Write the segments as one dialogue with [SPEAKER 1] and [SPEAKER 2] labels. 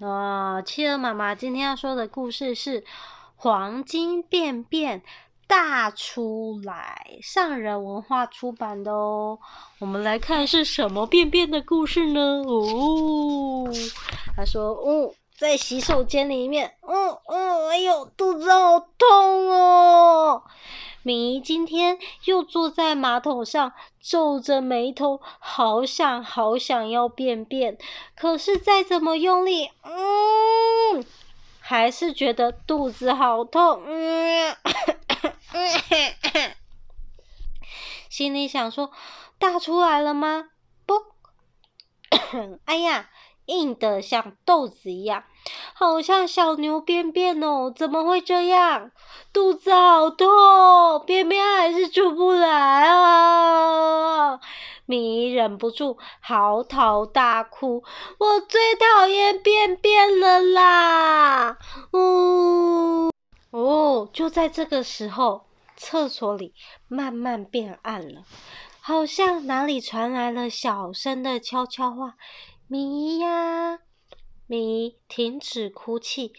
[SPEAKER 1] 哦，企鹅妈妈今天要说的故事是《黄金便便大出来》，上人文化出版的哦。我们来看是什么便便的故事呢？哦，他说：“哦，在洗手间里面，嗯嗯，哎呦，肚子好痛哦。”敏仪今天又坐在马桶上，皱着眉头，好想好想要便便，可是再怎么用力，嗯，还是觉得肚子好痛，嗯，心里想说，大出来了吗？不，哎呀！硬的像豆子一样，好像小牛便便哦，怎么会这样？肚子好痛，便便还是出不来啊！米忍不住嚎啕大哭，我最讨厌便便了啦！哦哦，就在这个时候，厕所里慢慢变暗了，好像哪里传来了小声的悄悄话。米姨呀，米姨停止哭泣，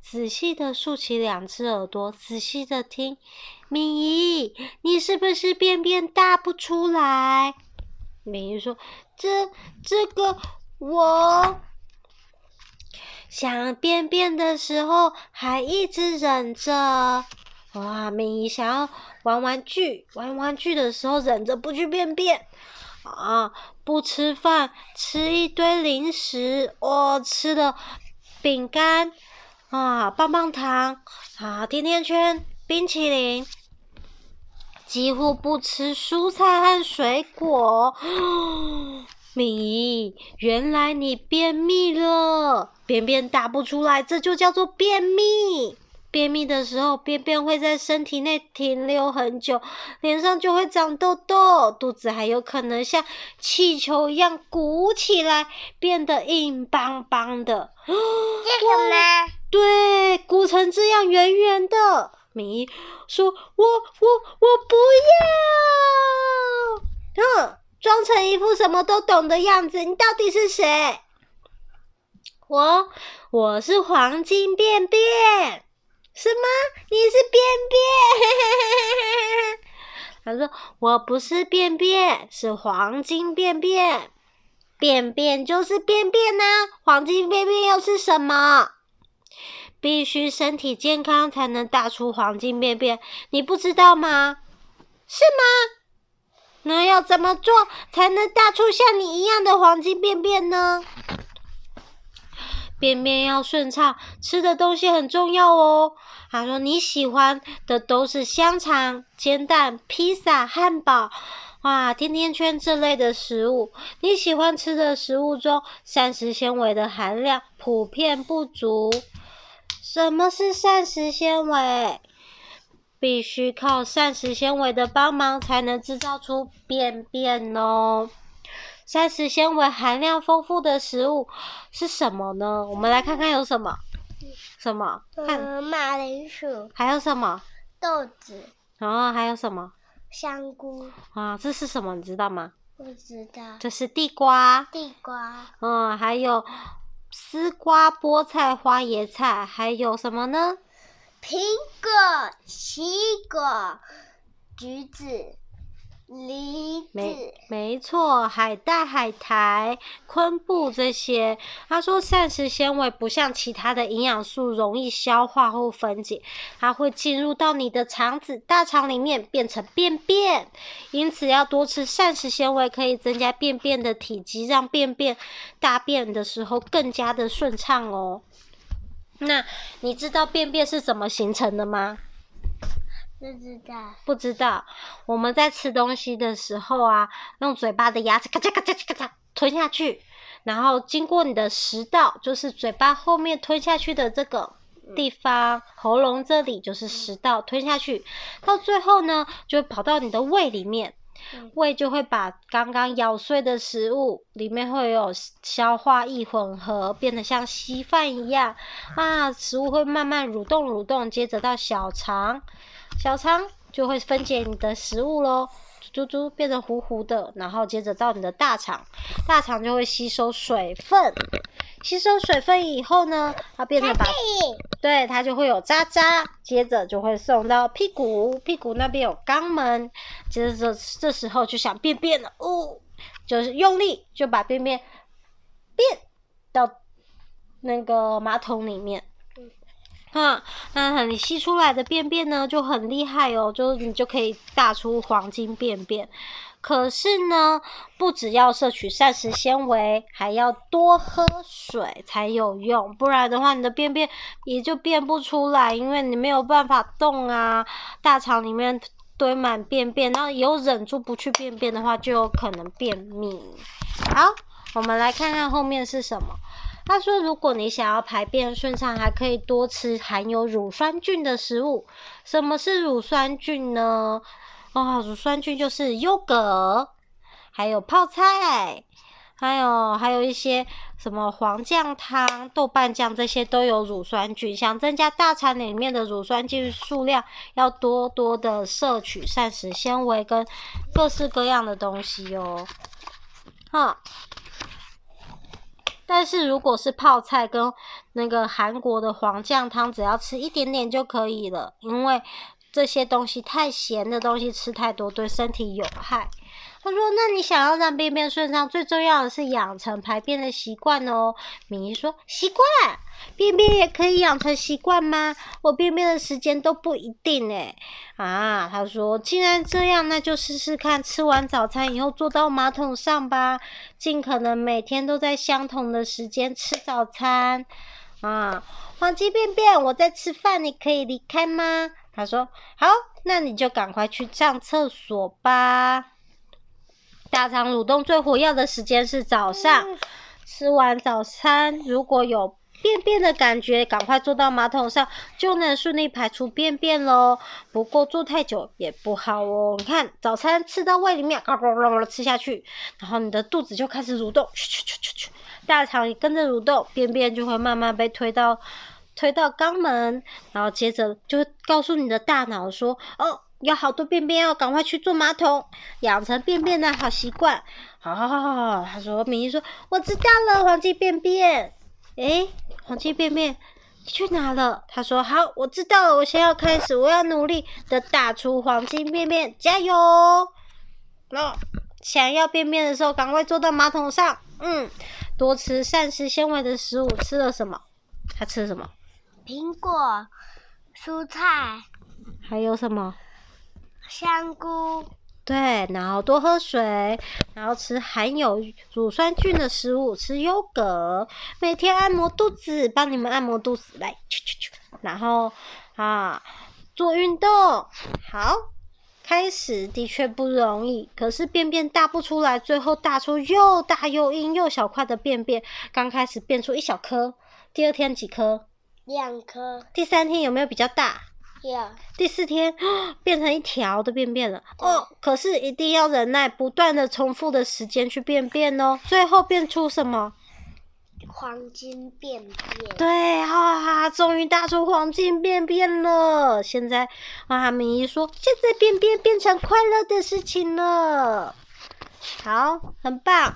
[SPEAKER 1] 仔细的竖起两只耳朵，仔细的听。米姨，你是不是便便大不出来？米姨说：“这这个我想便便的时候，还一直忍着。”哇，米姨想要玩玩具，玩玩具的时候忍着不去便便。啊！不吃饭，吃一堆零食，哦，吃了饼干啊，棒棒糖啊，甜甜圈，冰淇淋，几乎不吃蔬菜和水果。米，原来你便秘了，便便打不出来，这就叫做便秘。便秘的时候，便便会在身体内停留很久，脸上就会长痘痘，肚子还有可能像气球一样鼓起来，变得硬邦邦的。这个吗？对，鼓成这样圆圆的。米说：“我我我不要。”哼，装成一副什么都懂的样子，你到底是谁？我我是黄金便便。什么？你是便便？他说：“我不是便便，是黄金便便。便便就是便便呐，黄金便便又是什么？必须身体健康才能大出黄金便便，你不知道吗？是吗？那要怎么做才能大出像你一样的黄金便便呢？”便便要顺畅，吃的东西很重要哦。他说你喜欢的都是香肠、煎蛋、披萨、汉堡，哇，甜甜圈这类的食物。你喜欢吃的食物中，膳食纤维的含量普遍不足。什么是膳食纤维？必须靠膳食纤维的帮忙，才能制造出便便哦。膳食纤维含量丰富的食物是什么呢？我们来看看有什么？什么？看，
[SPEAKER 2] 嗯，马铃薯。
[SPEAKER 1] 还有什么？
[SPEAKER 2] 豆子。
[SPEAKER 1] 然后还有什么？
[SPEAKER 2] 香菇。
[SPEAKER 1] 啊，这是什么？你知道吗？
[SPEAKER 2] 不知道。
[SPEAKER 1] 这是地瓜。
[SPEAKER 2] 地瓜。
[SPEAKER 1] 嗯，还有丝瓜、菠菜、花椰菜，还有什么呢？
[SPEAKER 2] 苹果、西瓜、橘子。梨，
[SPEAKER 1] 没没错，海带、海苔、昆布这些。他说，膳食纤维不像其他的营养素容易消化或分解，它会进入到你的肠子、大肠里面变成便便。因此，要多吃膳食纤维，可以增加便便的体积，让便便大便的时候更加的顺畅哦。那你知道便便是怎么形成的吗？
[SPEAKER 2] 不知道，
[SPEAKER 1] 不知道。我们在吃东西的时候啊，用嘴巴的牙齿咔嚓咔嚓咔嚓吞下去，然后经过你的食道，就是嘴巴后面吞下去的这个地方，喉咙这里就是食道吞下去，到最后呢，就会跑到你的胃里面，胃就会把刚刚咬碎的食物里面会有消化液混合，变得像稀饭一样啊，食物会慢慢蠕动蠕动，接着到小肠。小肠就会分解你的食物喽，猪猪变成糊糊的，然后接着到你的大肠，大肠就会吸收水分，吸收水分以后呢，它变成把，对，它就会有渣渣，接着就会送到屁股，屁股那边有肛门，接着这这时候就想便便了，哦，就是用力就把便便便到那个马桶里面。啊，那你吸出来的便便呢就很厉害哦，就是你就可以大出黄金便便。可是呢，不只要摄取膳食纤维，还要多喝水才有用，不然的话，你的便便也就便不出来，因为你没有办法动啊，大肠里面堆满便便，那有忍住不去便便的话，就有可能便秘。好，我们来看看后面是什么。他说：“如果你想要排便顺畅，还可以多吃含有乳酸菌的食物。什么是乳酸菌呢？哦，乳酸菌就是优格，还有泡菜，还有还有一些什么黄酱汤、豆瓣酱这些都有乳酸菌。想增加大肠里面的乳酸菌数量，要多多的摄取膳食纤维跟各式各样的东西哦。哈。”但是如果是泡菜跟那个韩国的黄酱汤，只要吃一点点就可以了，因为这些东西太咸的东西吃太多对身体有害。他说：“那你想要让便便顺畅，最重要的是养成排便的习惯哦。”米妮说：“习惯，便便也可以养成习惯吗？我便便的时间都不一定诶。”啊，他说：“既然这样，那就试试看，吃完早餐以后坐到马桶上吧，尽可能每天都在相同的时间吃早餐。”啊，黄金便便，我在吃饭，你可以离开吗？他说：“好，那你就赶快去上厕所吧。”大肠蠕动最活跃的时间是早上，吃完早餐如果有便便的感觉，赶快坐到马桶上，就能顺利排出便便喽。不过坐太久也不好哦。你看，早餐吃到胃里面，嘎嘎嘎嘎吃下去，然后你的肚子就开始蠕动，去去去去，大肠也跟着蠕动，便便就会慢慢被推到推到肛门，然后接着就告诉你的大脑说，哦。有好多便便哦，赶快去坐马桶，养成便便的好习惯。好好好好好，他说，明一说，我知道了，黄金便便。诶，黄金便便，你去哪了？他说，好，我知道了，我现在要开始，我要努力的打出黄金便便，加油！那、哦、想要便便的时候，赶快坐到马桶上。嗯，多吃膳食纤维的食物。吃了什么？他吃什么？
[SPEAKER 2] 苹果、蔬菜，
[SPEAKER 1] 还有什么？
[SPEAKER 2] 香菇，
[SPEAKER 1] 对，然后多喝水，然后吃含有乳酸菌的食物，吃优格，每天按摩肚子，帮你们按摩肚子，来，去去去，然后啊，做运动，好，开始的确不容易，可是便便大不出来，最后大出又大又硬又小块的便便，刚开始便出一小颗，第二天几颗？
[SPEAKER 2] 两颗，
[SPEAKER 1] 第三天有没有比较大.第四天 变成一条的便便了哦，可是一定要忍耐，不断的重复的时间去便便哦，最后变出什么？
[SPEAKER 2] 黄金便便。
[SPEAKER 1] 对啊，终于大出黄金便便了。现在啊，明一说，现在便便变成快乐的事情了。好，很棒。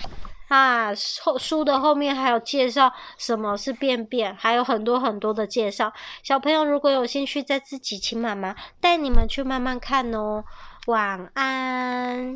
[SPEAKER 1] 啊，后书的后面还有介绍什么是便便，还有很多很多的介绍。小朋友如果有兴趣，再自己请妈妈带你们去慢慢看哦。晚安。